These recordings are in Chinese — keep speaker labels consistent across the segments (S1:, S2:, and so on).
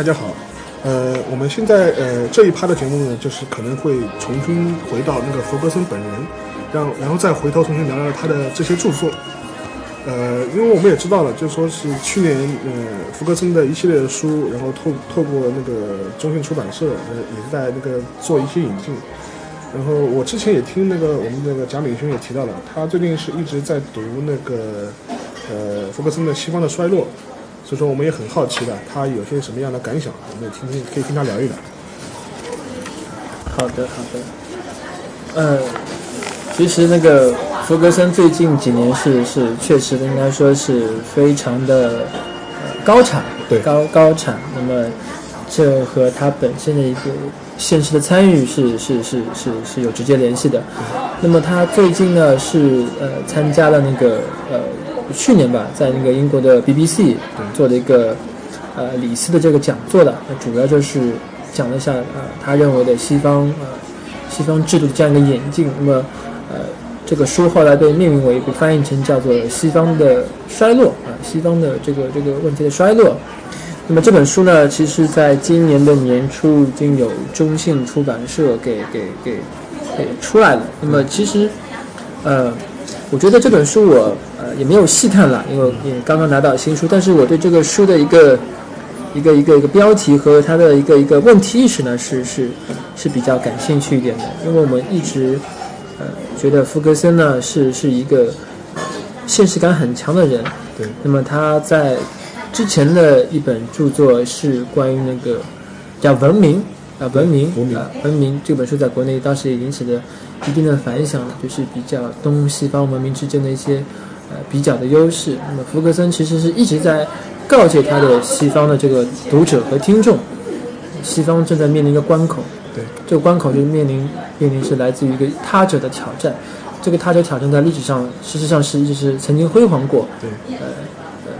S1: 大家好，呃，我们现在呃这一趴的节目呢，就是可能会重新回到那个弗格森本人，让然后再回头重新聊聊他的这些著作。呃，因为我们也知道了，就说是去年呃福格森的一系列的书，然后透透过那个中信出版社，呃也是在那个做一些引进。然后我之前也听那个我们那个贾敏轩也提到了，他最近是一直在读那个呃福格森的《西方的衰落》，所以说我们也很好奇的，他有些什么样的感想，我们也听听可以跟他聊一聊。
S2: 好的，好的。呃，其实那个福格森最近几年是是确实应该说是非常的呃高产，
S1: 对
S2: 高高产。那么这和他本身的一个现实的参与是是是是是有直接联系的。那么他最近呢是呃参加了那个呃去年吧，在那个英国的 BBC 做的一个呃李斯的这个讲座的，那主要就是讲了一下呃他认为的西方呃西方制度这样一个演进。那么呃这个书后来被命名为被翻译成叫做《西方的衰落》啊，西方的这个这个问题的衰落。那么这本书呢，其实在今年的年初已经有中信出版社给给给给出来了。那么其实，呃，我觉得这本书我呃也没有细看了，因为也刚刚拿到新书，但是我对这个书的一个一个一个一个标题和它的一个一个问题意识呢，是是是比较感兴趣一点的，因为我们一直呃觉得福格森呢是是一个呃现实感很强的人。
S1: 对，
S2: 那么他在之前的一本著作是关于那个叫《文明》啊，《文明》
S1: 文明
S2: 啊，《文明》这本书在国内当时也引起了一定的反响，就是比较东西方文明之间的一些呃比较的优势。那么福格森其实是一直在告诫他的西方的这个读者和听众，西方正在面临一个关口，
S1: 对，
S2: 这个关口就面临面临是来自于一个他者的挑战。这个他者挑战在历史上事实上是一直是曾经辉煌过，
S1: 对，呃呃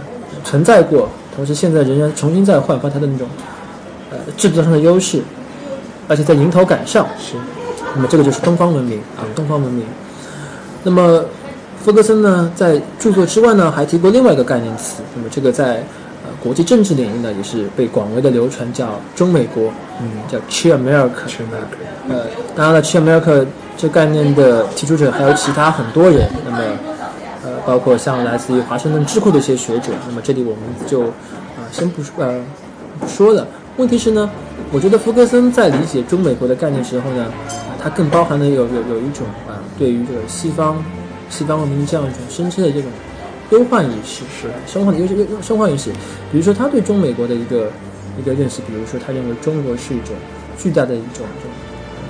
S2: 存在过，同时现在仍然重新在焕发它的那种呃制度上的优势，而且在迎头赶上。
S1: 是，
S2: 那么这个就是东方文明啊，东方文明。那么福格森呢，在著作之外呢，还提过另外一个概念词，那么这个在呃国际政治领域呢，也是被广为的流传，叫中美国，
S1: 嗯，
S2: 叫 Chi America。呃，当然了，Chi America 这概念的提出者还有其他很多人，那么呃，包括像来自于华盛顿智库的一些学者，那么这里我们就啊、先不说呃不说了。问题是呢，我觉得福格森在理解中美国的概念时候呢，啊它更包含了有有有一种啊、对于这个西方西方文明这样一种深切的这种忧患意识，
S1: 是
S2: 生化的忧忧忧生化意识。比如说他对中美国的一个一个认识，比如说他认为中国是一种巨大的一种这种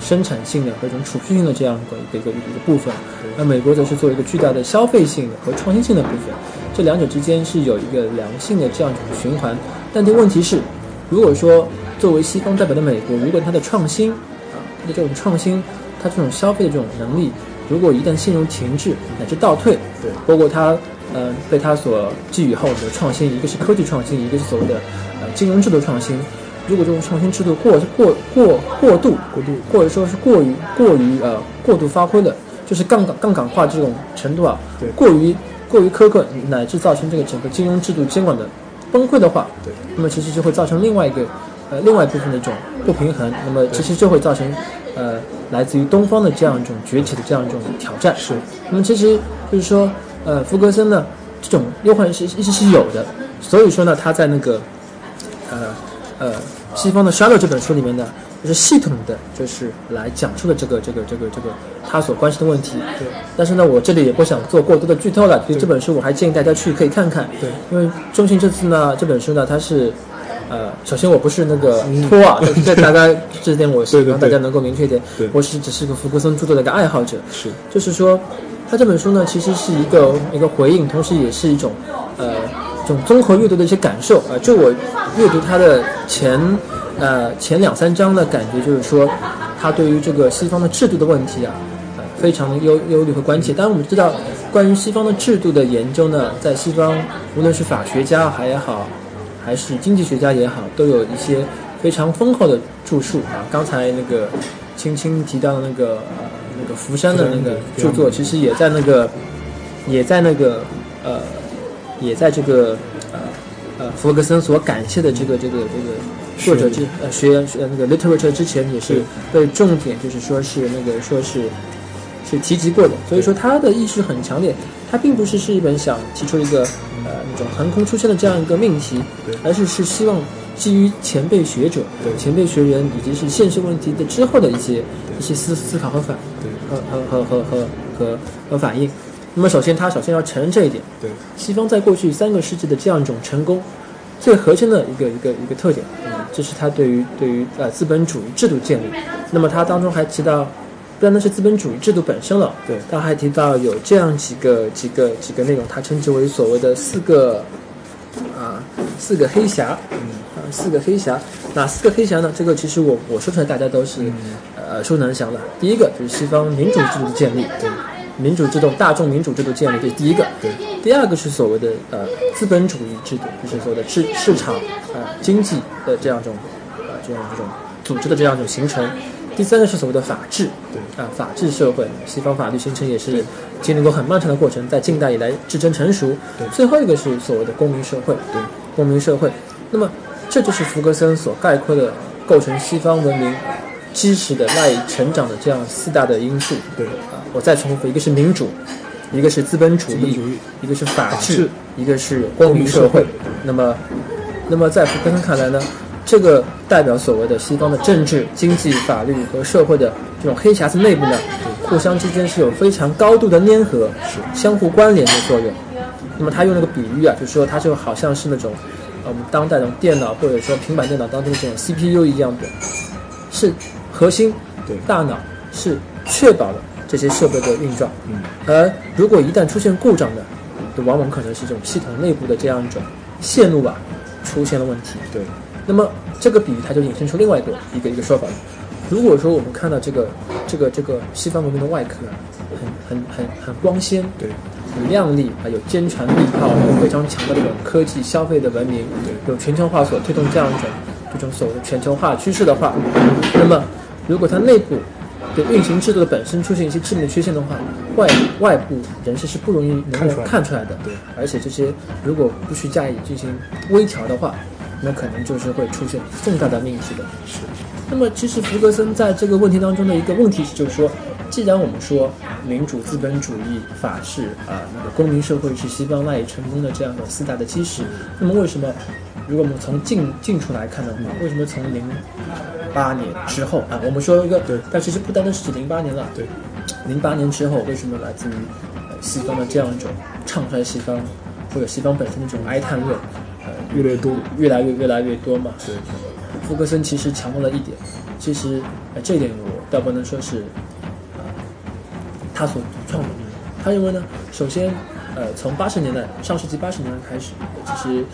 S2: 生产性的和一种储蓄性的这样一个一个一个一个部分，而美国则是作为一个巨大的消费性的和创新性的部分，这两者之间是有一个良性的这样一种循环。但这问题是，如果说作为西方代表的美国，如果它的创新啊，它的这种创新，它这种消费的这种能力，如果一旦陷入停滞乃至倒退，
S1: 对
S2: 包括它呃被它所寄予厚的创新，一个是科技创新，一个是所谓的呃金融制度创新。如果这种创新制度过过过过度
S1: 过度
S2: 或者说是过于过于呃过度发挥的，就是杠杆杠杆化这种程度啊
S1: 对，
S2: 过于过于苛刻，乃至造成这个整个金融制度监管的崩溃的话，
S1: 对，
S2: 那么其实就会造成另外一个呃另外一部分的一种不平衡，那么其实就会造成呃来自于东方的这样一种崛起的这样一种挑战。
S1: 是，
S2: 那么其实就是说，呃，福格森呢这种忧患是一直是有的，所以说呢，他在那个呃呃西方的《沙漏》这本书里面呢，就是系统的就是来讲述了这个这个这个这个他所关心的问题。
S1: 对，
S2: 但是呢，我这里也不想做过多的剧透了，所以这本书我还建议大家去可以看看。
S1: 对，
S2: 因为中信这次呢这本书呢，它是。呃，首先我不是那个托啊，这这大家这点我希
S1: 对对对。
S2: 望大家能够明确一点。
S1: 对，
S2: 我是只是个福格森著作的一个爱好者，
S1: 是，
S2: 就是说，他这本书呢，其实是一个一个回应，同时也是一种呃这种综合阅读的一些感受啊、呃。就我阅读他的前呃前两三章的感觉，就是说，他对于这个西方的制度的问题啊，呃，非常的忧忧虑和关切。当然，我们知道，关于西方的制度的研究呢，在西方无论是法学家还也好，还是经济学家也好，都有一些非常丰厚的著述啊。刚才那个青青提到的那个呃那个福山的那个著作，其实也在那个也在那个呃也在这个呃呃弗格森所感谢的这个这个这个作者之呃学员呃那个 literature 之前也是被重点就是说是那个说是是提及过的，所以说他的意识很强烈，他并不是是一本想提出一个呃那种横空出世的这样一个命题，而是是希望基于前辈学者、前辈学员以及是现实问题的之后的一些一些思思考和反和和和和和和和反应。那么首先他首先要承认这一点，
S1: 对，
S2: 西方在过去三个世纪的这样一种成功，最核心的一个一个一个特点，嗯，这是他对于对于呃资本主义制度建立。那么他当中还提到。不单单是资本主义制度本身了，
S1: 对，
S2: 他还提到有这样几个几个几个内容，他称之为所谓的四个啊四个黑匣，
S1: 嗯，
S2: 啊四个黑匣，哪四个黑匣呢？这个其实我我说出来大家都是呃耳熟能详的。第一个就是西方民主制度的建立，
S1: 对，
S2: 民主制度大众民主制度建立，这是第一个。
S1: 对，
S2: 第二个是所谓的呃资本主义制度，就是所谓的市市场啊经济的这样一种啊这样一种组织的这样一种形成。第三个是所谓的法治，
S1: 对
S2: 啊，法治社会，西方法律形成也是经历过很漫长的过程，在近代以来至臻成熟。
S1: 对，
S2: 最后一个是所谓的公民社会，
S1: 对，
S2: 公民社会。那么这就是福格森所概括的构成西方文明基石的赖以成长的这样四大的因素。
S1: 对，
S2: 啊，我再重复，一个是民主，一个是资本主义，
S1: 主义
S2: 一个是法治，一个是公民社会。那么，那么在福格森看来呢？这个代表所谓的西方的政治、经济、法律和社会的这种黑匣子内部呢，互相之间是有非常高度的粘合、相互关联的作用。那么他用了个比喻啊，就是说它就好像是那种我们当代的电脑或者说平板电脑当中的这种 CPU 一样的，是核心，
S1: 对，
S2: 大脑是确保了这些设备的运转。
S1: 嗯，
S2: 而如果一旦出现故障的，就往往可能是这种系统内部的这样一种线路啊出现了问题。
S1: 对。
S2: 那么这个比喻它就引申出另外一个一个一个说法了。如果说我们看到这个这个这个西方文明的外壳啊，很很很很光鲜，
S1: 对，
S2: 很亮丽，啊有坚船利炮，有非常强的这种科技消费的文明，
S1: 对，
S2: 有全球化所推动这样一种这种所谓的全球化趋势的话，那么如果它内部的运行制度的本身出现一些致命的缺陷的话，外外部人士是不容易能够看出来的，
S1: 对，
S2: 而且这些如果不去加以进行微调的话。那可能就是会出现重大的命题的。
S1: 是。
S2: 那么，其实福格森在这个问题当中的一个问题，就是说，既然我们说民主、资本主义、法治啊，那个公民社会是西方赖以成功的这样的四大的基石，那么为什么，如果我们从近近处来看的话，为什么从零八年之后啊，我们说一个，
S1: 对，
S2: 但其实不单单是指零八年了，
S1: 对，
S2: 零八年之后，为什么来自于西方的这样一种唱衰西方，或者西方本身的这种哀叹论？
S1: 呃，越来越多，
S2: 越来越越来越多嘛。
S1: 对，
S2: 福格森其实强调了一点，其实呃这一点我倒不能说是，呃，他所独创的。他认为呢，首先，呃，从八十年代上世纪八十年代开始，其实，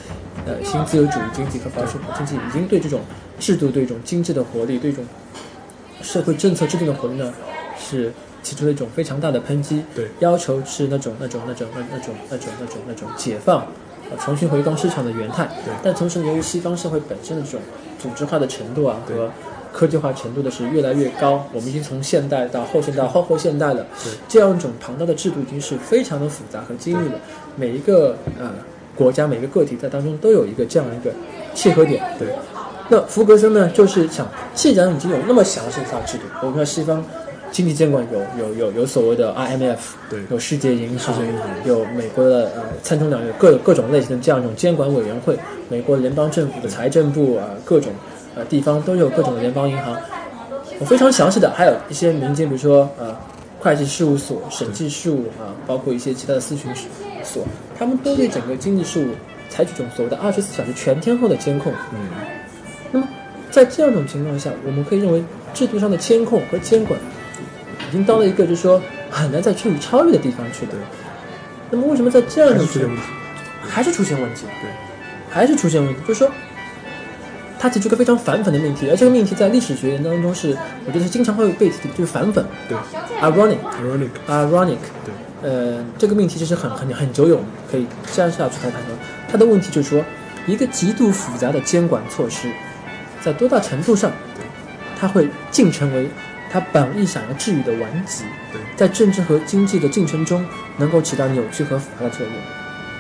S2: 呃，新自由主义经济和保守经济已经对这种制度、对这种经济的活力、对这种社会政策制定的活力呢，是提出了一种非常大的抨击。
S1: 对，
S2: 要求是那种那种那种那那种那种那种那种解放。呃，重新回光市场的原态，
S1: 对。
S2: 但同时，由于西方社会本身的这种组织化的程度啊，和科技化程度的是越来越高，我们已经从现代到后现代、后后现代了。
S1: 对。
S2: 这样一种庞大的制度已经是非常的复杂和精密了。每一个呃国家、每个个体在当中都有一个这样一个契合点。
S1: 对。
S2: 那福格森呢，就是想，既然已经有那么详细的套制度，我们说西方。经济监管有有有有所谓的 IMF，
S1: 对，
S2: 有世界银
S1: 行，
S3: 有
S2: 美国的呃参众两院各各种类型的这样一种监管委员会，美国联邦政府的财政部啊，各种呃地方都有各种联邦银行，我非常详细的，还有一些民间，比如说呃会计事务所、审计事务啊，包括一些其他的咨询所，他们都对整个经济事务采取这种所谓的二十四小时全天候的监控。
S3: 嗯，
S2: 那么在这样一种情况下，我们可以认为制度上的监控和监管。已经到了一个就是说很难再处理超越的地方去的。那么为什么在这样的
S1: 出现问题？
S2: 还是出现问题？
S1: 对，
S2: 还是出现问题。就是说，他提出个非常反讽的命题，而这个命题在历史学研当中是，我觉得是经常会被提的，就是反讽。
S1: 对
S2: ，ironic，ironic，ironic。
S1: 对，
S2: 呃，这个命题其实很很很久远，可以这样下去来谈说，他的问题就是说，一个极度复杂的监管措施，在多大程度上，它会竟成为。他本意想要治愈的顽疾，在政治和经济的进程中，能够起到扭曲和腐化的作用。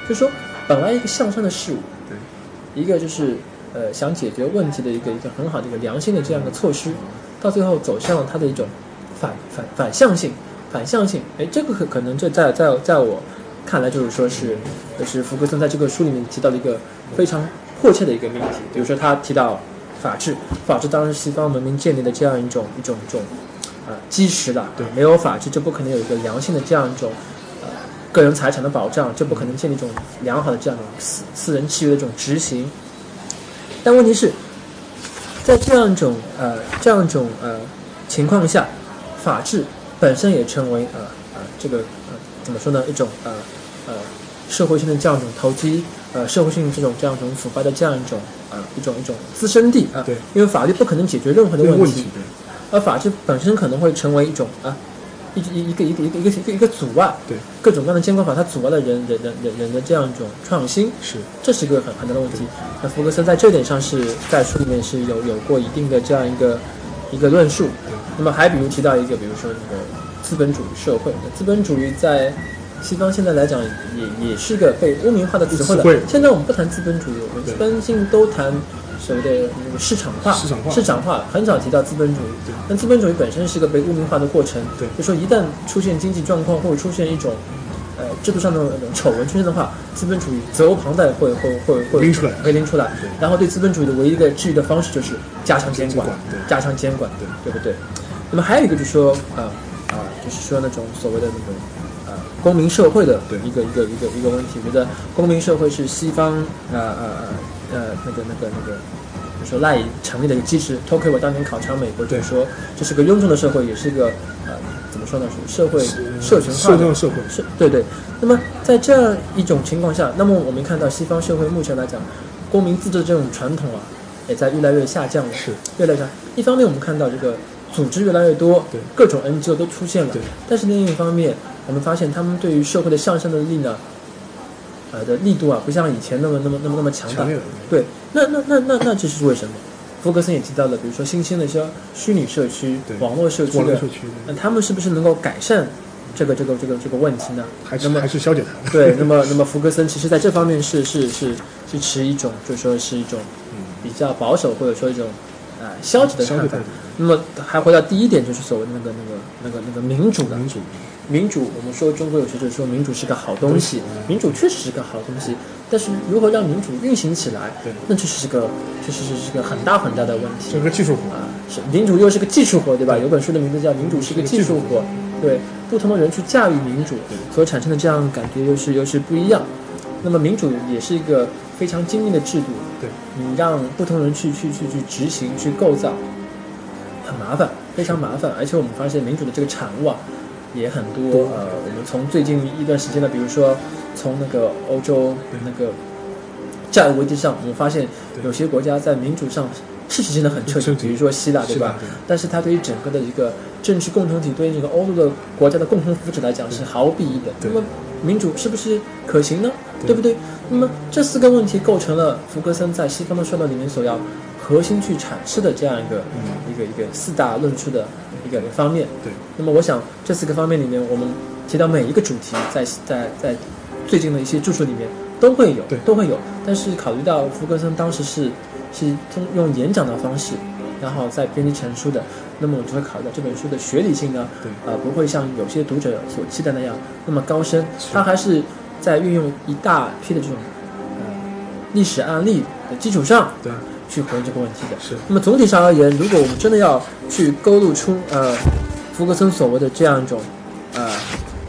S2: 就是说，本来一个向上的事物，一个就是呃想解决问题的一个一个很好的一个良性的这样的措施，到最后走向了它的一种反反反向性，反向性。哎，这个可可能这在在在我看来就是说是，就是福格森在这个书里面提到的一个非常迫切的一个命题，比如说他提到法治，法治当然是西方文明建立的这样一种一种一种啊基石了，
S1: 对
S2: 没有法治就不可能有一个良性的这样一种。呃个人财产的保障，就不可能建立一种良好的这样的私私人契约的这种执行。但问题是，在这样一种呃这样一种呃情况下，法治本身也成为呃呃这个呃怎么说呢？一种呃呃社会性的这样一种投机呃社会性这种这样一种腐败的这样一种呃一种一种滋生地啊、
S1: 对。
S2: 因为法律不可能解决任何的问题
S1: 问题，对。
S2: 而法治本身可能会成为一种啊，一一一个一个一个一个一个一个阻碍，
S1: 对
S2: 各种各样的监管法，它阻碍了人人人人人的这样一种创新，
S1: 是
S2: 这是一个很很大的问题。那福格森在这点上是在书里面是有有过一定的这样一个一个论述。那么还比如提到一个，比如说那个资本主义社会，那资本主义在西方现在来讲也也是个被污名化的词汇了。现在我们不谈资本主义，我们一般性都谈所谓的那个市场化，
S1: 市场化
S2: 市场化很少提到资本主义
S1: 对。
S2: 那资本主义本身是一个被污名化的过程，
S1: 对
S2: 就说一旦出现经济状况或者出现一种呃制度上的那种丑闻出现的话，资本主义责无旁贷会会会会
S1: 拎出来
S2: 会拎出来
S1: 对。
S2: 然后对资本主义的唯一一个治愈的方式就是加强监管加强监管，
S1: 对
S2: 对不对？那么还有一个就是说，呃啊、就是说那种所谓的那种呃公民社会的一个一个一个一个问题。我觉得公民社会是西方呃呃呃呃那个那个那个。就说赖以成立的一个机制。托克维当年考察美国，就是说这是个庸众的社会，也是一个呃怎么说呢？是社会社群化的
S1: 社会社会
S2: 是对对。那么在这样一种情况下，那么我们看到西方社会目前来讲，公民自治这种传统啊，也在越来越下降了。
S1: 是
S2: 越来越下。一方面，我们看到这个组织越来越多，
S1: 对
S2: 各种 NGO 都出现了
S1: 对。
S2: 但是另一方面，我们发现他们对于社会的向上的力呢，呃的力度啊，不像以前那么那么那么那么强大对，那那那那那这是为什么？福格森也提到了，比如说新兴的一些虚拟社区、网络社区的
S1: 网络社，区
S2: 那他们是不是能够改善这个这个这个这个问题呢？
S1: 还是还是消解它。
S2: 对，那么那么福格森其实在这方面是是是是持一种，就是说是一种
S1: 嗯
S2: 比较保守或者说一种啊、消极的看法
S1: 消解态。度，
S2: 那么还回到第一点，就是所谓的那个那个那个那个民主的
S1: 民主
S2: 民主。我们说中国有学者说民主是个好东西，民主确实是个好东西，但是如何让民主运行起来
S1: 对，
S2: 那确实是个确实是是个很大很大的问题
S1: 这。是个技术活，
S2: 啊，是民主又是个技术活，对吧？有本书的名字叫《民主是个技术活》，对，不同的人去驾驭民主所产生的这样感觉又是又是不一样。那么民主也是一个非常精密的制度，
S1: 对，
S2: 你让不同人去去去去执行去构造，很麻烦，非常麻烦。而且我们发现民主的这个产物啊也很多。呃，我们从最近一段时间的，比如说从那个欧洲那个债务危机上，我们发现有些国家在民主上是实现的很彻底，比如说希腊，对吧？
S1: 对
S2: 但是它对于整个的一个政治共同体，对于这个欧洲的国家的共同福祉来讲是毫无裨益的。那么民主是不是可行呢？
S1: 对
S2: 对不对？那么这四个问题构成了福格森在西方的说道里面所要核心去阐释的这样一个、
S1: 嗯
S2: 一个一个四大论述的一个方面。
S1: 对，
S2: 那么我想这四个方面里面，我们提到每一个主题在，在在最近的一些著述里面都会有
S1: 对，
S2: 都会有。但是考虑到福格森当时是是通用演讲的方式，然后再编辑成书的，那么我就会考虑到这本书的学理性呢，
S1: 对
S2: 呃，不会像有些读者所期待那样那么高深，它还是在运用一大批的这种呃历史案例的基础上
S1: 对，
S2: 去回应这个问题的。
S1: 是
S2: 那么总体上而言，如果我们真的要去勾勒出呃福格森所谓的这样一种呃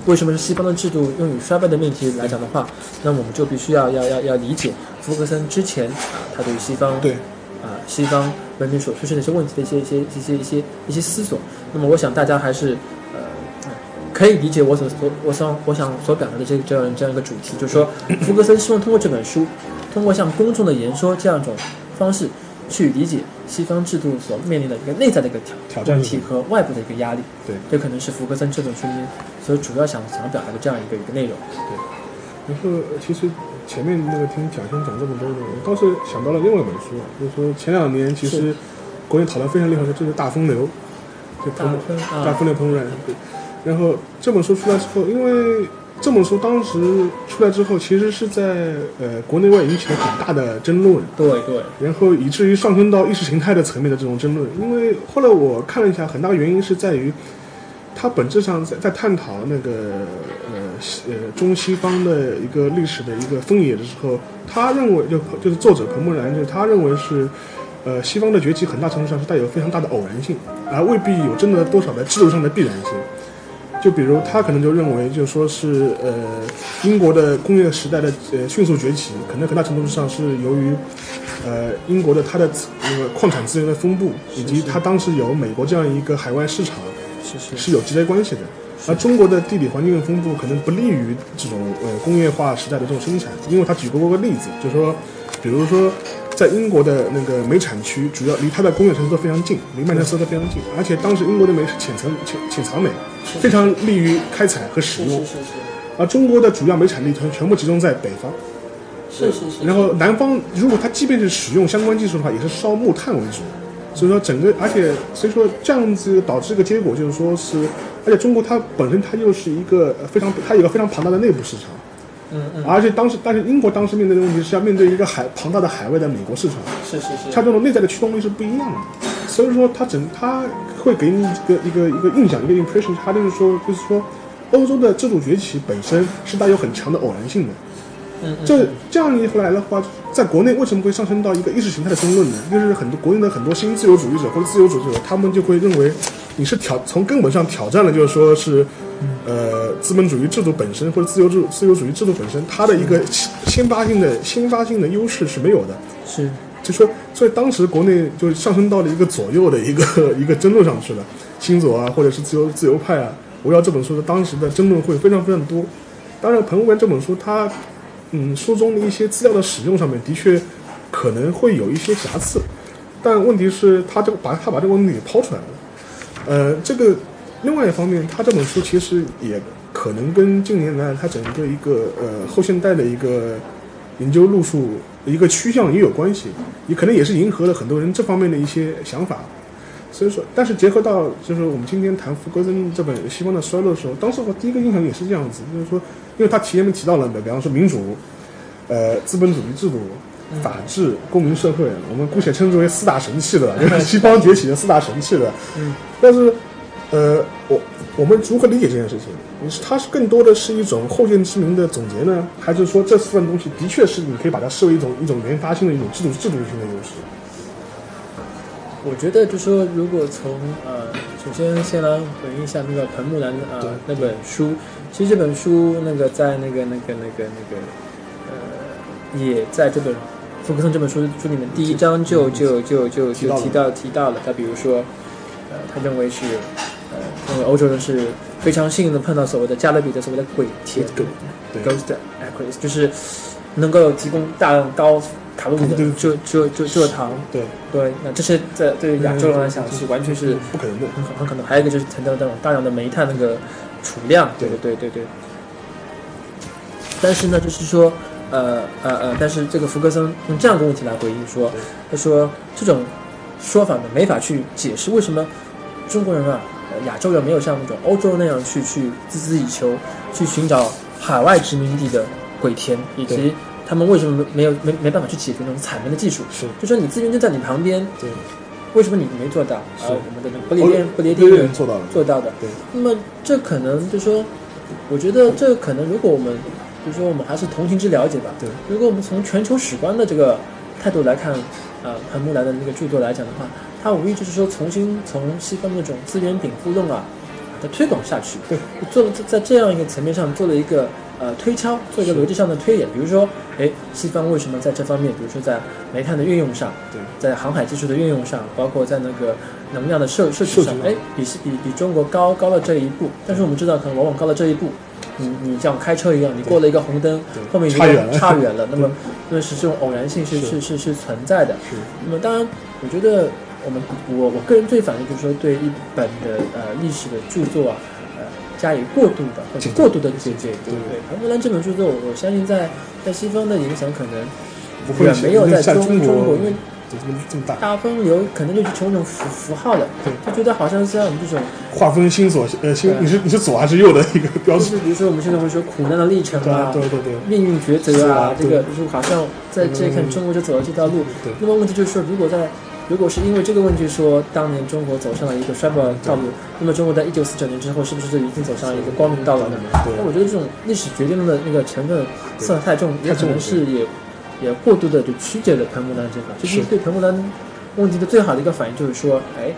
S2: 为什么是西方的制度用于衰败的命题来讲的话，那我们就必须要要要要理解福格森之前啊、他对于西方
S1: 对
S2: 啊、西方文明所出现的一些问题的一些一些一些一些一些思索。那么我想大家还是呃可以理解我所所我想我想所表达的这个这样这样一个主题，就是说 福格森希望通过这本书，通过向公众的言说这样一种方式，去理解西方制度所面临的一个内在的一个挑
S1: 挑战
S2: 问题和外部的一个压力。
S1: 对
S2: 这可能是福格森这本书里面所主要想想表达的这样一个一个内容。
S1: 对然后其实前面那个听蒋先讲这么多呢，我倒是想到了另外一本书啊，就是说前两年其实国内讨论非常厉害的就是大风流，就
S2: 大风啊
S1: 大风流烹饪。对，然后这本书出来之后，因为这本书当时出来之后，其实是在呃国内外引起了很大的争论，
S2: 对对，
S1: 然后以至于上升到意识形态的层面的这种争论。因为后来我看了一下，很大的原因是在于，它本质上在在探讨那个呃西呃中西方的一个历史的一个分野的时候，他认为就就是作者彭木兰，就是他认为是。呃，西方的崛起很大程度上是带有非常大的偶然性，而未必有真的多少的制度上的必然性。就比如他可能就认为，就说是呃，英国的工业时代的呃迅速崛起，可能很大程度上是由于呃英国的它的那个矿产资源的分布，以及它当时有美国这样一个海外市场，
S2: 是是
S1: 是有直接关系的。而中国的地理环境的分布可能不利于这种呃工业化时代的这种生产，因为他举过个例子，就是说，比如说。在英国的那个煤产区，主要离它的工业城市都非常近，离曼彻斯特非常近。而且当时英国的煤是浅层浅浅藏煤，非常利于开采和使用。
S2: 是是是。
S1: 而中国的主要煤产地全全部集中在北方。
S2: 是是是。
S1: 然后南方，如果它即便是使用相关技术的话，也是烧木炭为主。所以说整个，而且所以说这样子导致一个结果就是说是，而且中国它本身它又是一个非常它有个非常庞大的内部市场。
S2: 嗯嗯，
S1: 而且当时，但是英国当时面对的问题是要面对一个海庞大的海外的美国市场，
S2: 是是是，
S1: 它这种内在的驱动力是不一样的，所以说它整它会给你一个一个一个印象，一个 impression，它就是说就是说，欧洲的这种崛起本身是带有很强的偶然性的，
S2: 嗯，
S1: 这这样一回来的话，在国内为什么会上升到一个意识形态的争论呢？就是很多国内的很多新自由主义者或者自由主义者，他们就会认为你是挑从根本上挑战了，就是说是。呃，资本主义制度本身或者自由制自由主义制度本身，它的一个新发性的新发性的优势是没有的。
S2: 是，
S1: 就说，所以当时国内就上升到了一个左右的一个一个争论上去了，新左啊，或者是自由自由派啊，围绕这本书的当时的争论会非常非常多。当然，彭文这本书，它嗯书中的一些资料的使用上面的确可能会有一些瑕疵，但问题是，他这个把他把这个问题给抛出来了。呃，这个。另外一方面，他这本书其实也可能跟近年来他整个一个呃后现代的一个研究路数一个趋向也有关系，也可能也是迎合了很多人这方面的一些想法。所以说，但是结合到就是我们今天谈福格森这本《西方的衰落》的时候，当时我第一个印象也是这样子，就是说，因为他前面提到了，比方说民主、呃资本主义制度、法治、公民社会，我们姑且称之为四大神器的，就是西方崛起的四大神器的。
S2: 嗯，
S1: 但是。呃，我我们如何理解这件事情？你是它是更多的是一种后见之明的总结呢，还是说这四份东西的确是你可以把它视为一种一种研发性的一种制度制度性的优势？
S2: 我觉得，就说如果从呃，首先先来回应一下那个彭木兰呃那本书，其实这本书那个在那个那个那个那个呃，也在这本福克森这本书书里面第一章就就就就就提到提到了，他比如说呃，他认为是。因为欧洲人是非常幸运的碰到所谓的加勒比的所谓的鬼铁，ghost aquarius，就是能够提供大量高卡路里的蔗蔗蔗蔗糖。
S1: 对
S2: 对，那这些在对亚洲人来讲是完全是
S1: 不可能的，
S2: 很很可能。还有一个就是谈到那种大量的煤炭那个储量，对对对对对。但是呢，就是说，呃呃呃，但是这个福格森用这样的问题来回应说，他说这种说法呢没法去解释为什么中国人啊。亚洲人没有像那种欧洲那样去去孜孜以求，去寻找海外殖民地的鬼田，以及他们为什么没有没没办法去解决那种采煤的技术？
S1: 是，
S2: 就说你资源就在你旁边，
S1: 对，
S2: 为什么你没做到？
S1: 而
S2: 我们的那个不列颠不列颠人
S1: 做到了，
S2: 做到的。
S1: 对，
S2: 那么这可能就说，我觉得这可能如果我们，就说我们还是同情之了解吧。
S1: 对，
S2: 如果我们从全球史观的这个态度来看，呃，彭木兰的那个著作来讲的话。他无疑就是说，重新从西方那种资源禀赋论啊，把它推广下去，
S1: 对，
S2: 做了在这样一个层面上做了一个呃推敲，做一个逻辑上的推演。比如说，哎，西方为什么在这方面，比如说在煤炭的运用上，
S1: 对，
S2: 在航海技术的运用上，包括在那个能量的摄摄取上，哎，比比比中国高高了这一步。但是我们知道，可能往往高了这一步，你你像开车一样，你过了一个红灯，后面
S1: 差远了，
S2: 差远了。那么，那是这种偶然性是是是是存在的。
S1: 是。
S2: 那么当然，我觉得。我们我我个人最反对就是说对一本的呃历史的著作啊，呃加以过度的或者过度的解解读。对，彭德兰这本著作，我相信在在西方的影响可能远没有在中中国，因为
S1: 就这么大，
S2: 大风流可能就是从一种符符号的，
S1: 对，
S2: 就觉得好像是像我们这种
S1: 划分心左呃心你是你是左还是右的一个标志，
S2: 就是比如说我们现在会说苦难的历程
S1: 对
S2: 啊，
S1: 对对对，
S2: 命运抉择啊
S1: 啊，
S2: 这个就是好像在这一看
S1: 嗯。
S2: 中国就走了这条路。
S1: 对。
S2: 那么问题就是说，如果在如果是因为这个问题说当年中国走上了一个衰败的道路，那么中国在一九四九年之后是不是就已经走上了一个光明道路那我觉得这种历史决定论的那个成分色彩太重，也可能是也也过度的就曲解了彭木兰这个。其实
S1: 是
S2: 对彭木兰问题的最好的一个反应就是说，哎，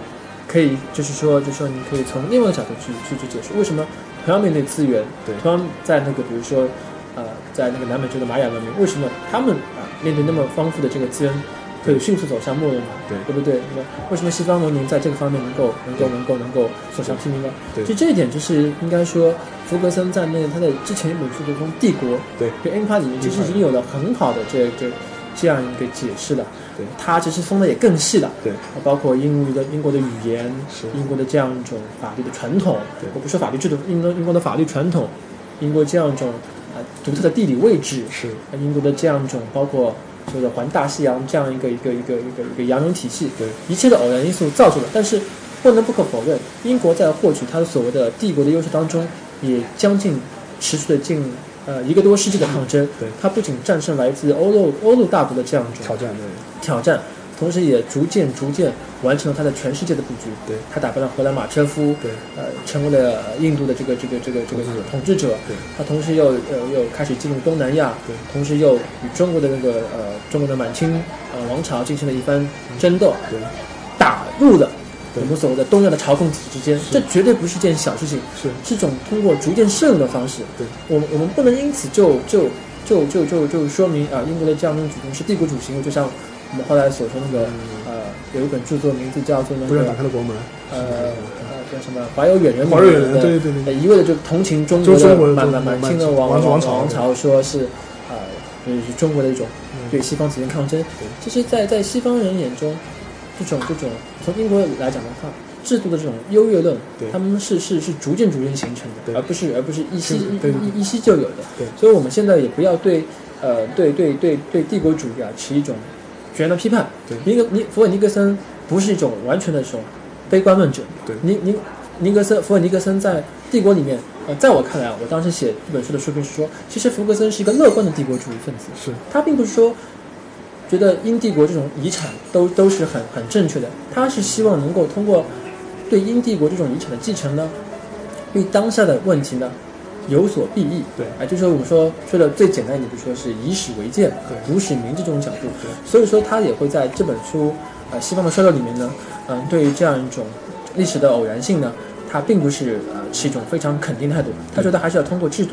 S2: 可以就是说就是说你可以从另外一个角度去去去解释为什么同样面对资源，
S1: 对。
S2: 同样在那个比如说呃在那个南美洲的玛雅文明，为什么他们啊、面对那么丰富的这个资源？可以迅速走向没落呢？
S1: 对。
S2: 对不对？那为什么西方文明在这个方面能够能够能够能够所向披靡呢？
S1: 对。
S2: 就这一点就是应该说，福格森在那他的之前一本书的中《帝国》
S1: 对。
S2: 对 Empire 里面，其实已经有了很好的这这这样一个解释了。
S1: 对。
S2: 他其实分的也更细了，
S1: 对。
S2: 包括英语的英国的语言
S1: 是，
S2: 英国的这样一种法律的传统。
S1: 对，
S2: 我不说法律制度，英国英国的法律传统，英国这样一种啊独特的地理位置，
S1: 是。
S2: 英国的这样一种包括所谓的环大西洋这样一个一个一个一个一个洋流体系，
S1: 对
S2: 一切的偶然因素造就的。但是不能不可否认，英国在获取它的所谓的帝国的优势当中，也将近持续了近呃一个多世纪的抗争。
S1: 对
S2: 它不仅战胜来自欧陆欧陆大国的这样一种
S1: 挑战对
S2: 挑战，同时也逐渐逐渐完成了他的全世界的布局。
S1: 对
S2: 他打败了荷兰马车夫，
S1: 对
S2: 呃，成为了印度的这个这个这个这个
S1: 统治者。对
S2: 他同时又呃又开始进入东南亚，
S1: 对
S2: 同时又与中国的那个呃中国的满清呃王朝进行了一番争斗，
S1: 对
S2: 打入了我们所谓的东亚的朝贡体制之间。这绝对不是件小事情，
S1: 是
S2: 是一种通过逐渐渗入的方式。
S1: 对，
S2: 我们我们不能因此就就就就就就说明啊，英国的这样一种举动是帝国主义行为，就像我们后来所说那个呃，有一本著作名字叫做那
S1: 不愿打
S2: 个
S1: 开的国门，
S2: 呃呃叫什么“怀有远人”，
S1: 怀有远人对对对
S2: 一味的就同情中国
S1: 的
S2: 的满满
S1: 满
S2: 满清的王
S1: 王
S2: 王
S1: 朝
S2: 王朝，说是呃就是中国的一种
S1: 嗯。
S2: 对西方进行抗争。其实在，在西方人眼中，这种这种从英国来讲的话，制度的这种优越论，他们是是是逐渐逐渐形成的，而不是而不是一夕一
S1: 对
S2: 一一夕就有的。
S1: 对。
S2: 所以我们现在也不要对呃对对对对帝国主义啊持一种绝然的批判。
S1: 对
S2: 尼格尼福尔尼格森不是一种完全的这种悲观论者。
S1: 对
S2: 尼尼尼格森福尔尼格森在帝国里面，呃，在我看来啊，我当时写这本书的书评是说，其实福格森是一个乐观的帝国主义分子。
S1: 是
S2: 他并不是说觉得英帝国这种遗产都都是很很正确的，他是希望能够通过对英帝国这种遗产的继承呢，对当下的问题呢有所裨益。
S1: 对。
S2: 啊就是我们说说的最简单一点就说是以史为鉴古史明这种角度所以说他也会在这本书呃西方的衰落里面呢嗯对于这样一种历史的偶然性呢他并不是呃是一种非常肯定态度。他觉得还是要通过制度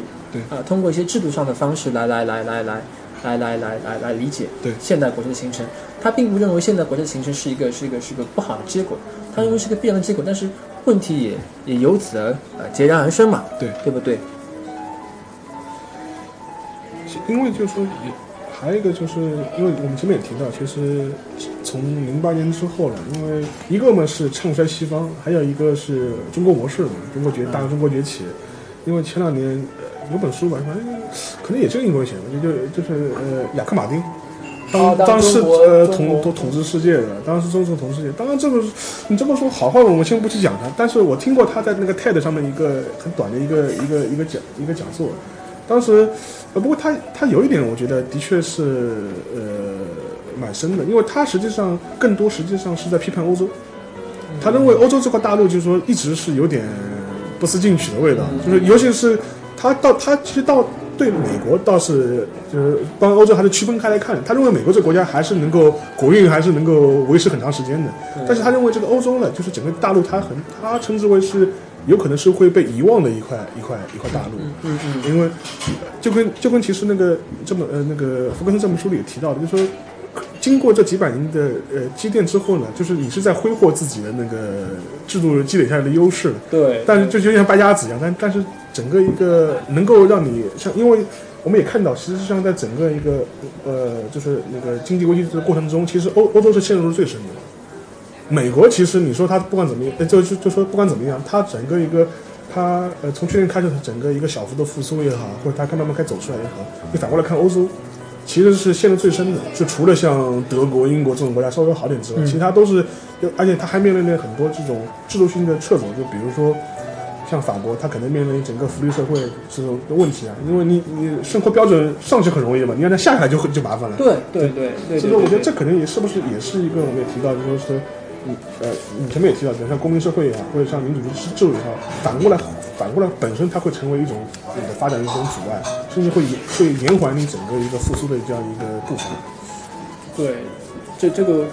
S2: 啊通过一些制度上的方式来来来来来来来来来来理解
S1: 对。
S2: 现代国家的形成。他并不认为现代国家的形成是一个是一个是个不好的结果。他认为是个必然的结果但是问题也也由此而呃截然而生嘛
S1: 对。
S2: 对不对？
S1: 因为就是说也还有一个就是因为我们前面也提到，其实从零八年之后了，因为一个嘛是唱衰西方，还有一个是中国模式嘛，中国崛大中国崛起。因为前两年呃有本书吧，反正可能也是英国人写的，就就就是呃雅克马丁。
S2: 哦当
S1: 当当时呃统统统治世界的，当时中国统治世界。当然这个你这么说好话，我们先不去讲它。但是我听过他在那个 TED 上面一个很短的一个一个一个讲一个讲座，当时呃不过他他有一点我觉得的确是呃蛮深的，因为他实际上更多实际上是在批判欧洲。他认为欧洲这块大陆就是说一直是有点不思进取的味道，就是尤其是他到他其实到对美国倒是就是帮欧洲还是区分开来看，他认为美国这个国家还是能够国运还是能够维持很长时间的，但是他认为这个欧洲呢，就是整个大陆他很他称之为是有可能是会被遗忘的一块一块一块大陆，
S2: 嗯嗯
S1: 因为就跟就跟其实那个这么呃那个福克森这本书里也提到的，就是说经过这几百年的呃积淀之后呢，就是你是在挥霍自己的那个制度积累下来的优势，
S2: 对，
S1: 但是就就像败家子一样，但但是整个一个能够让你像，因为我们也看到，实际上在整个一个呃就是那个经济危机的过程中，其实欧欧洲是陷入了最深的。美国其实你说它不管怎么样，呃就就就说不管怎么样，它整个一个它呃从去年开始，它整个一个小幅的复苏也好，或者它看慢慢开始走出来也好，你反过来看欧洲，其实是陷得最深的。就除了像德国、英国这种国家稍微好点之外，
S2: 嗯
S1: 其他都是，而且他还面临着很多这种制度性的掣肘，就比如说。像法国，它可能面临整个福利社会这种问题啊，因为你你生活标准上去很容易嘛，你要再下来就就麻烦了。
S2: 对对对对
S1: 所以说，我觉得这可能也是不是也是一个我们也提到，就是呃，你前面也提到，比如像公民社会啊，或者像民主制制度也好，反过来反过来本身它会成为一种你的发展的一种阻碍，甚至会延会延缓你整个一个复苏的这样一个步伐。
S2: 对，这这个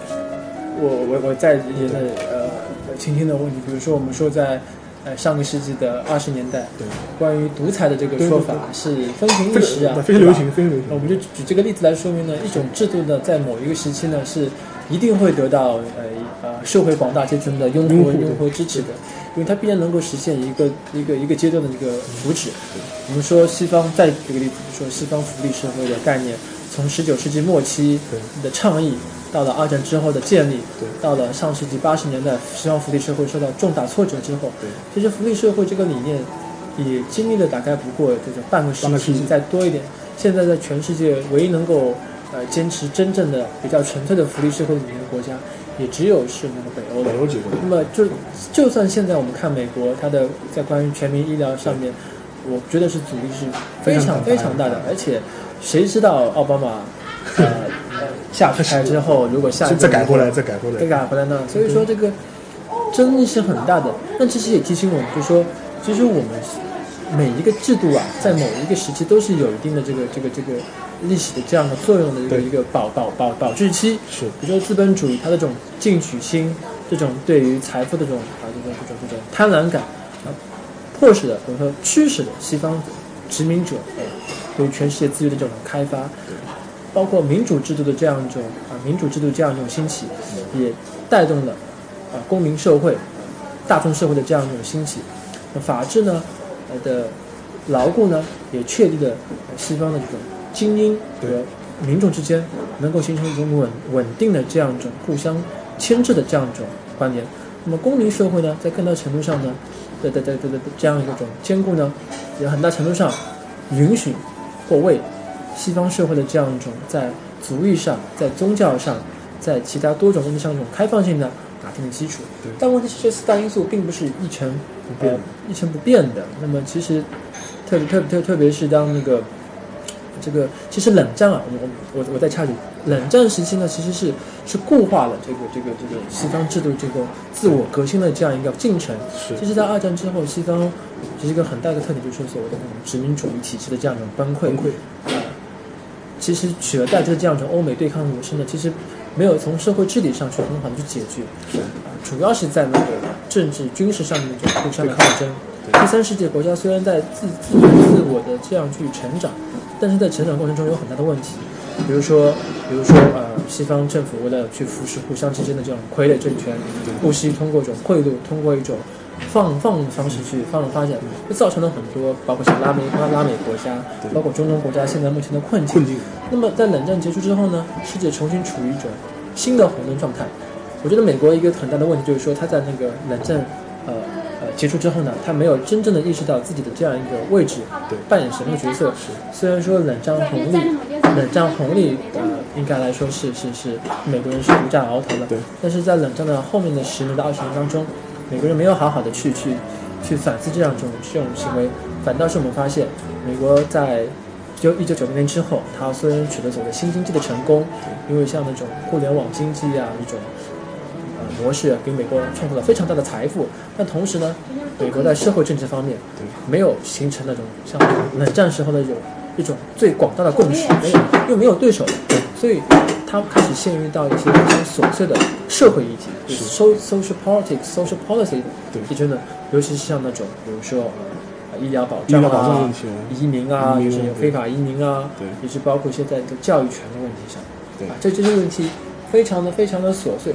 S2: 我我我在也在呃倾听的问题，比如说我们说在呃上个世纪的二十年代，
S1: 对，
S2: 关于独裁的这个说法是风行一时啊，
S1: 非常流行，非常流行。
S2: 那我们就举这个例子来说明呢，一种制度呢，在某一个时期呢，是一定会得到呃呃社会广大阶层的拥护和
S1: 拥护
S2: 支持的，因为它必然能够实现一个一个一个阶段的这个福祉。我们说西方，再举个例子，说西方福利社会的概念，从十九世纪末期的倡议，到了二战之后的建立，到了上世纪八十年代，西方福利社会受到重大挫折之后，其实福利社会这个理念也经历了大概不过这个半个世纪。再多一点。现在在全世界唯一能够呃坚持真正的比较纯粹的福利社会理念的国家，也只有是那个北欧了
S1: 北。欧几个
S2: 那么就就算现在我们看美国，它的在关于全民医疗上面，我觉得是阻力是非常非
S1: 非常大
S2: 的，而且谁知道奥巴马呃呃 下台之后，如果下一
S1: 再改回来，再改回
S2: 再
S1: 来。
S2: 改回来呢？所以说这个争议是很大的。那其实也提醒我们，就是说，其实我们每一个制度啊，在某一个时期都是有一定的这个这个这个历史的这样的作用的一个一个保保保保质期。
S1: 是
S2: 比如说资本主义它的这种进取心，这种对于财富的这种啊这种这种这种贪婪感啊，迫使的或者说驱使的西方殖民者呃对于全世界资源的这种开发，包括民主制度的这样一种啊民主制度这样一种兴起，也带动了啊公民社会、大众社会的这样一种兴起。那法治呢呃的牢固呢，也确立了西方的这种精英和民众之间能够形成一种稳稳定的这样一种互相牵制的这样一种观念。那么公民社会呢，在更大程度上呢，的的的的的这样一种兼顾呢，也很大程度上允许或为西方社会的这样一种在族裔上、在宗教上、在其他多种问题上一种开放性呢打定了基础。但问题是，这四大因素并不是一成
S1: 不变
S2: 呃一成不变的。那么其实特别特别特特别是当那个这个其实冷战啊，我我我我再插句，冷战时期呢，其实是是固化了这个这个这个西方制度这个自我革新的这样一个进程。
S1: 是
S2: 其实，在二战之后，西方其实一个很大的特点就是所谓的那种殖民主义体制的这样一种崩溃。
S1: 崩溃。
S2: 其实取而代之的这样一种欧美对抗模式呢，其实没有从社会治理上去很好的去解决，啊，主要是在那个政治军事上面的这种互相的抗争。第三世界国家虽然在自自自我的这样去成长，但是在成长过程中有很大的问题，比如说，比如说呃，西方政府为了去扶持互相之间的这种傀儡政权，不惜通过一种贿赂，通过一种放放的方式去发展发展，就造成了很多包括像拉美拉拉美国家，包括中东国家现在目前的困境。
S1: 困境。
S2: 那么在冷战结束之后呢，世界重新处于一种新的混沌状态。我觉得美国一个很大的问题就是说，他在那个冷战呃呃结束之后呢，他没有真正的意识到自己的这样一个位置，
S1: 对
S2: 扮演什么角色。虽然说冷战红利，冷战红利呃应该来说是是是美国人是独占鳌头的，
S1: 对
S2: 但是在冷战的后面的十年到二十年当中，美国人没有好好的去去去反思这样一种这种行为，反倒是我们发现，美国在就一九九零年之后，它虽然取得所谓新经济的成功，因为像那种互联网经济啊一种呃模式，给美国创造了非常大的财富，但同时呢，美国在社会政治方面没有形成那种像冷战时候的有一种最广大的共识，没有，又没有对手，所以他开始陷入到一些非常琐碎的社会议题，就是。so social politics、social policy
S1: 对。
S2: 其中呢，尤其是像那种比如说呃医疗保障啊移民啊，就是有非法移民啊，
S1: 对。
S2: 也是包括现在的教育权的问题上，
S1: 对。
S2: 啊，这这些问题非常的非常的琐碎，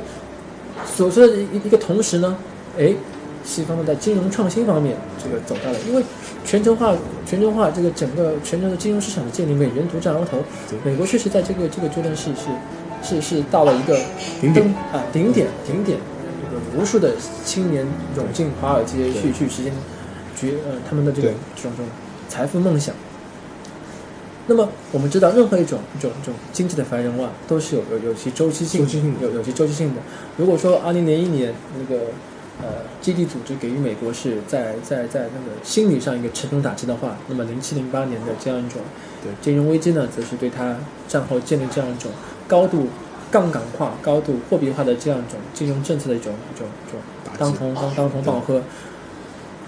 S2: 琐碎的一一个同时呢，哎，西方呢在金融创新方面这个走到了，因为全球化全球化这个整个全球的金融市场的建立，美元独占鳌头，美国确实在这个这个阶段是是是是到了一个
S1: 顶点
S2: 啊顶点顶点，这个无数的青年涌进华尔街去去实现绝呃他们的这种这种这种财富梦想。那么我们知道，任何一种一种一种经济的繁荣啊，都是有有有其周期性
S1: 期性
S2: 有有其周期性的。如果说二零零一年那个呃基地组织给予美国是在在在那个心理上一个沉重打击的话，那么零七零八年的这样一种
S1: 对
S2: 金融危机呢，则是对他战后建立这样一种高度杠杆化、高度货币化的这样一种金融政策的一种一种一种当头当当头棒喝。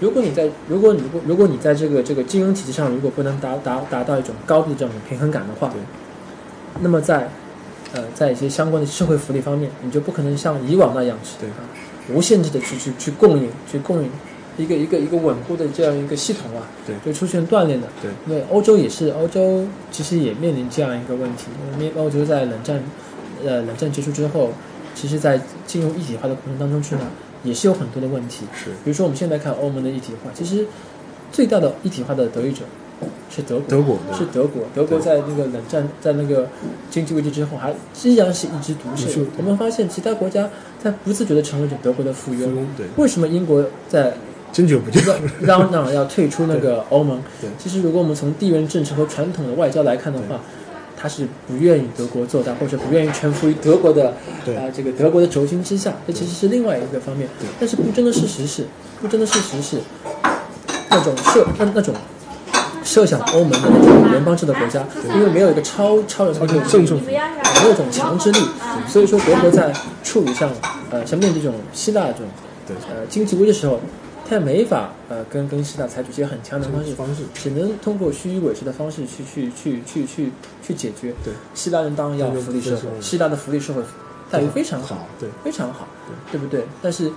S2: 如果你在如果你如果如果你在这个这个金融体系上如果不能达达达到一种高度的这种平衡感的话
S1: 对，
S2: 那么在呃在一些相关的社会福利方面，你就不可能像以往那样是
S1: 对
S2: 啊无限制的去去去供应去供应一个一个一个稳固的这样一个系统啊，
S1: 对
S2: 就出现断裂的。
S1: 对
S2: 因为欧洲也是，欧洲其实也面临这样一个问题，因为欧洲在冷战，呃，冷战结束之后，其实在进入一体化的过程当中去呢，也是有很多的问题。
S1: 是
S2: 比如说我们现在看欧盟的一体化，其实最大的一体化的得益者是德国，
S1: 德国
S2: 是德国。德国在那个冷战，在那个经济危机之后，还依然是一枝独秀。我们发现其他国家在不自觉的成为着德国的附庸。为什么英国在
S1: 经久不久，
S2: 嚷嚷要退出那个欧盟。
S1: 对
S2: 其实如果我们从地缘政治和传统的外交来看的话，他是不愿意德国做大，或者不愿意臣服于德国的
S1: 对
S2: 啊、这个德国的轴心之下。这其实是另外一个方面。但是不争的事实是，不争的事实是，那种社那那种。设想欧盟的那种联邦制的国家，因为没有一个超超人的
S1: 超正政府
S2: 没有一种强制力，所以说德国在处理像呃像面对这种希腊这种
S1: 对。
S2: 呃经济危机的时候，他也没法呃跟跟希腊采取一些很强的方式，
S1: 方式？
S2: 只能通过虚与委蛇的方式去去去去去去解决。
S1: 对。
S2: 希腊人当然要福利社会希腊的福利社会待遇非常好，
S1: 好，对。
S2: 非常好，对不对？但是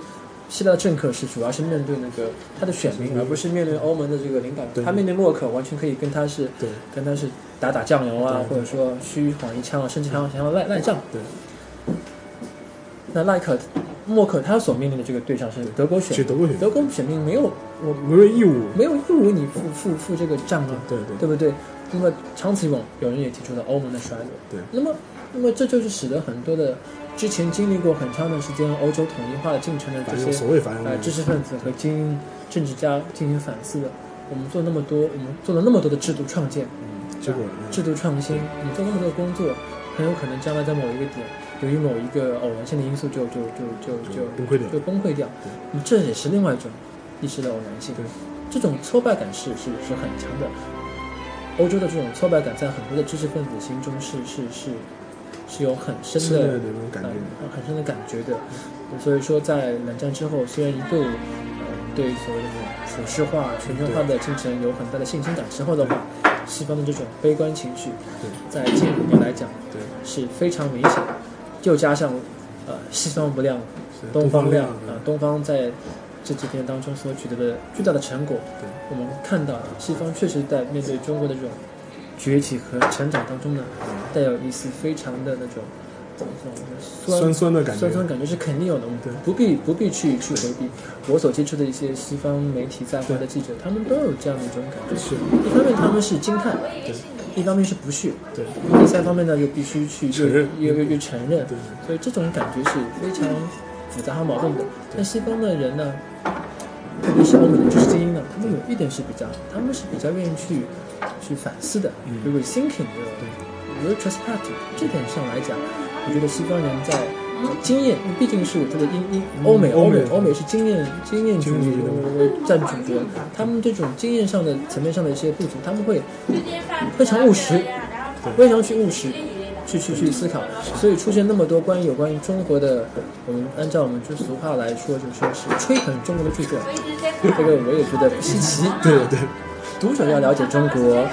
S2: 希腊的政客是主要是面对那个他的选民，而不是面对欧盟的这个领导人。他面对默克，完全可以跟他是
S1: 对。
S2: 跟他是打打酱油啊，或者说虚晃一枪啊，甚至还要还要赖赖账。
S1: 对。
S2: 那赖克默克他所面临的这个对象是德国选民，
S1: 德国选民。
S2: 德国选民没有我
S1: 没有义务，
S2: 没有义务为你付付付这个账啊，
S1: 对对。
S2: 对不对？那么长此以往，有人也提出了欧盟的衰落。
S1: 对。
S2: 那么，那么这就是使得很多的之前经历过很长的时间欧洲统一化的进程的这些
S1: 所谓繁荣
S2: 呃知识分子和精英政治家进行反思的。我们做那么多，我们做了那么多的制度创建、
S1: 嗯结果
S2: 制度创新，你做那么多工作，很有可能将来在某一个点，由于某一个偶然性的因素就就就就就
S1: 就崩溃掉
S2: 就崩溃掉你。这也是另外一种意识的偶然性。
S1: 对
S2: 这种挫败感是是是很强的。欧洲的这种挫败感，在很多的知识分子心中是是是是有很深的
S1: 是的那种感觉。
S2: 呃很深的感觉的。所以说，在冷战之后，虽然一度呃对所谓的这种普世化、全球化的进程有很大的信心感之后的话，西方的这种悲观情绪，在近五年来讲
S1: 对。
S2: 是非常明显，又加上呃西方不亮，东方亮
S1: 嗯
S2: 啊，东方在这几天当中所取得的巨大的成果，
S1: 对。
S2: 我们看到西方确实在面对中国的这种崛起和成长当中呢，带有一丝非常的那种怎么说酸
S1: 酸酸的感觉。
S2: 酸酸感觉是肯定有的，
S1: 对。
S2: 不必不必去去回避。我所接触的一些西方媒体在华的记者，他们都有这样的一种感觉。
S1: 是。
S2: 一方面他们是惊叹，对。一方面是不屑，
S1: 对。
S2: 第三方面呢又必须去
S1: 承认
S2: 又又又又承认，
S1: 对。
S2: 所以这种感觉是非常复杂和矛盾的。但西方的人呢，特别是欧美的知识精英呢，他们有一点是比较，他们是比较愿意去去反思的，
S1: 嗯
S2: 就 rethinking 的 retrospective 这点上来讲，我觉得西方人在呃经验，因为毕竟是我觉得英英欧美
S1: 嗯欧美
S2: 欧美是经验经验主义占主角，他们这种经验上的层面上的一些不足，他们会非常务实，非常去务实，去去去思考，所以出现那么多关于有关于中国的，我们按照我们就俗话来说，就说是吹捧中国的著作，这个我也觉得不稀奇。
S1: 对对
S2: 读者要了解中国，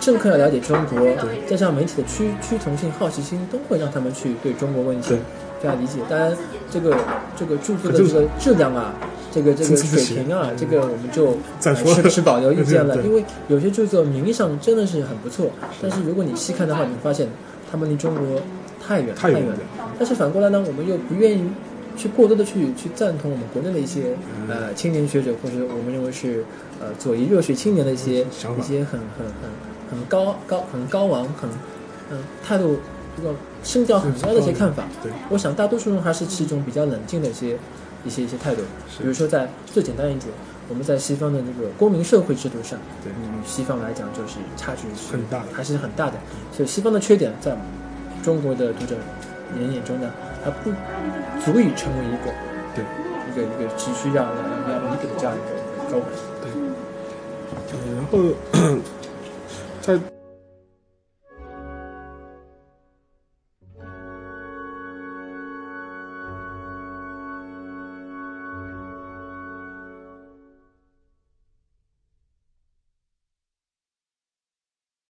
S2: 政客要了解中国，加上媒体的趋趋同性、好奇心，都会让他们去对中国问题
S1: 对。
S2: 这样理解。当然，这个这个著作的这个质量啊，这个这个水平啊，这个我们就呃
S1: 再说。
S2: 持持保留意见了。因为有些著作名义上真的是很不错，但是如果你细看的话，你会发现他们离中国太远
S1: 太远了。
S2: 但是反过来呢，我们又不愿意去过多的去去赞同我们国内的一些呃青年学者，或者我们认为是呃左翼热血青年的一些一些很很很很高高很高昂很嗯态度这个声调很高的一些看法。
S1: 对。
S2: 我想大多数人还是持一种比较冷静的一些一些一些态度。
S1: 是。
S2: 比如说在最简单一点，我们在西方的这个公民社会制度上，
S1: 对。
S2: 与与西方来讲就是差距是
S1: 很大的。
S2: 还是很大的。所以西方的缺点，在中国的读者人眼中呢，它不足以成为一个
S1: 对
S2: 一个一个急需要要要理解的这样一个一个高门。
S1: 呃然后 在